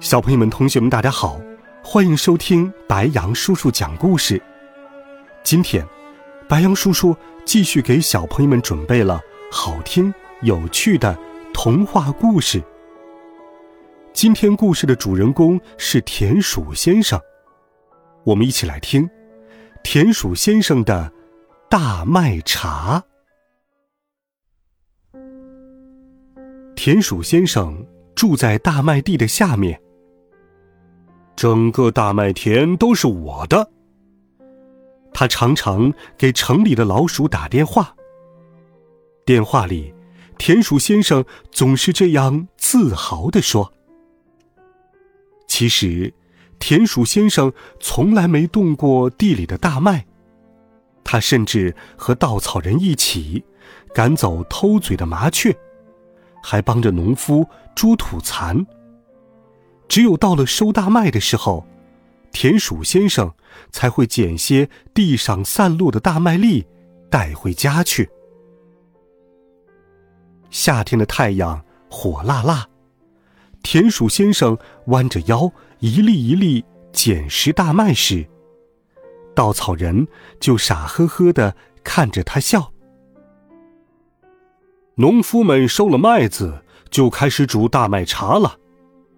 小朋友们、同学们，大家好，欢迎收听白羊叔叔讲故事。今天，白羊叔叔继续给小朋友们准备了好听、有趣的童话故事。今天故事的主人公是田鼠先生，我们一起来听田鼠先生的大麦茶。田鼠先生住在大麦地的下面，整个大麦田都是我的。他常常给城里的老鼠打电话，电话里，田鼠先生总是这样自豪地说。其实，田鼠先生从来没动过地里的大麦，他甚至和稻草人一起赶走偷嘴的麻雀，还帮着农夫捉土蚕。只有到了收大麦的时候，田鼠先生才会捡些地上散落的大麦粒带回家去。夏天的太阳火辣辣。田鼠先生弯着腰，一粒一粒捡拾大麦时，稻草人就傻呵呵的看着他笑。农夫们收了麦子，就开始煮大麦茶了。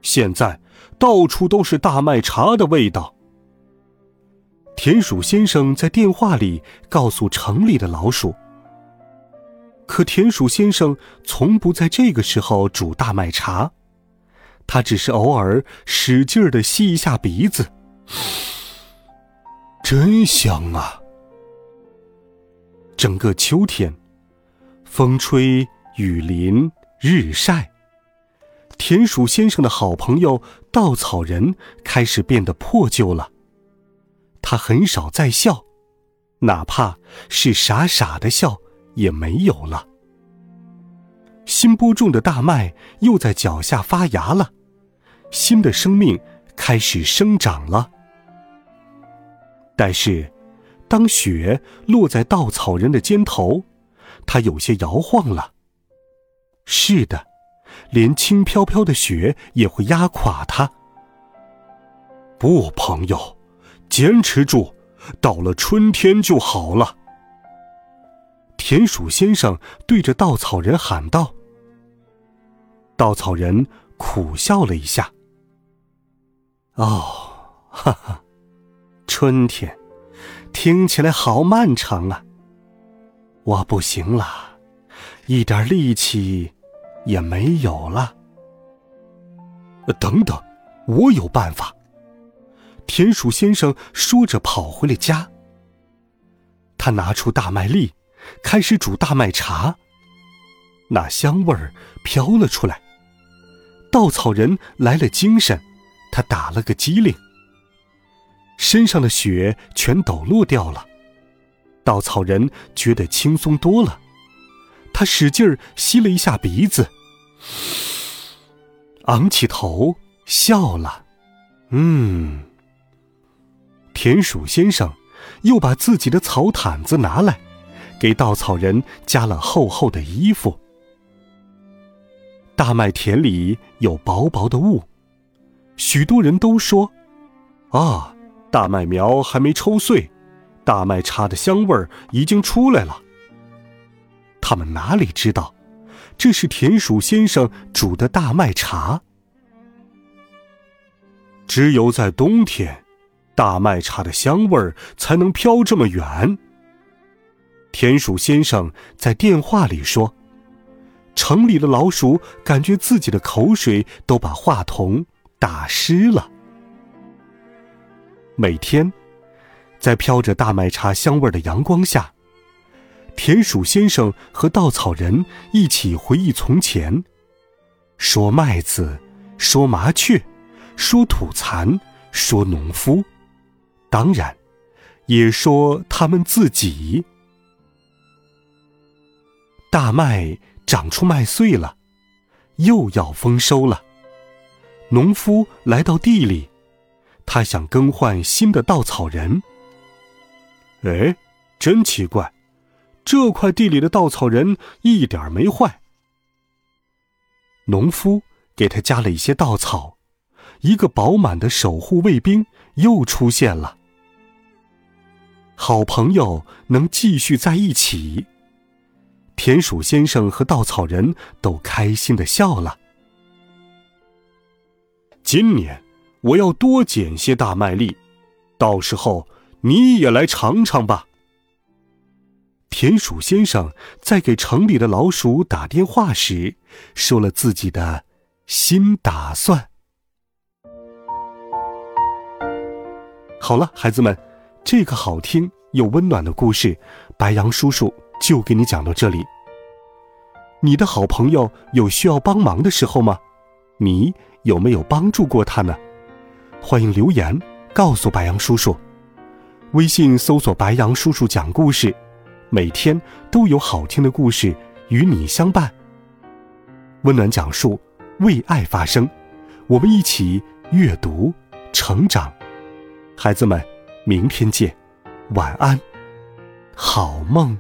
现在到处都是大麦茶的味道。田鼠先生在电话里告诉城里的老鼠，可田鼠先生从不在这个时候煮大麦茶。他只是偶尔使劲儿的吸一下鼻子，真香啊！整个秋天，风吹雨淋日晒，田鼠先生的好朋友稻草人开始变得破旧了。他很少再笑，哪怕是傻傻的笑也没有了。新播种的大麦又在脚下发芽了，新的生命开始生长了。但是，当雪落在稻草人的肩头，他有些摇晃了。是的，连轻飘飘的雪也会压垮他。不，朋友，坚持住，到了春天就好了。田鼠先生对着稻草人喊道：“稻草人苦笑了一下。哦，哈哈，春天听起来好漫长啊！我不行了，一点力气也没有了。等等，我有办法。”田鼠先生说着跑回了家。他拿出大麦粒。开始煮大麦茶，那香味儿飘了出来。稻草人来了精神，他打了个激灵，身上的雪全抖落掉了。稻草人觉得轻松多了，他使劲儿吸了一下鼻子，昂起头笑了。嗯，田鼠先生又把自己的草毯子拿来。给稻草人加了厚厚的衣服。大麦田里有薄薄的雾，许多人都说：“啊，大麦苗还没抽穗，大麦茶的香味儿已经出来了。”他们哪里知道，这是田鼠先生煮的大麦茶。只有在冬天，大麦茶的香味儿才能飘这么远。田鼠先生在电话里说：“城里的老鼠感觉自己的口水都把话筒打湿了。”每天，在飘着大麦茶香味儿的阳光下，田鼠先生和稻草人一起回忆从前，说麦子，说麻雀，说土蚕，说农夫，当然，也说他们自己。大麦长出麦穗了，又要丰收了。农夫来到地里，他想更换新的稻草人。哎，真奇怪，这块地里的稻草人一点没坏。农夫给他加了一些稻草，一个饱满的守护卫兵又出现了。好朋友能继续在一起。田鼠先生和稻草人都开心的笑了。今年我要多捡些大麦粒，到时候你也来尝尝吧。田鼠先生在给城里的老鼠打电话时，说了自己的新打算。好了，孩子们，这个好听又温暖的故事，白羊叔叔。就给你讲到这里。你的好朋友有需要帮忙的时候吗？你有没有帮助过他呢？欢迎留言告诉白杨叔叔。微信搜索“白杨叔叔讲故事”，每天都有好听的故事与你相伴。温暖讲述，为爱发声，我们一起阅读成长。孩子们，明天见，晚安，好梦。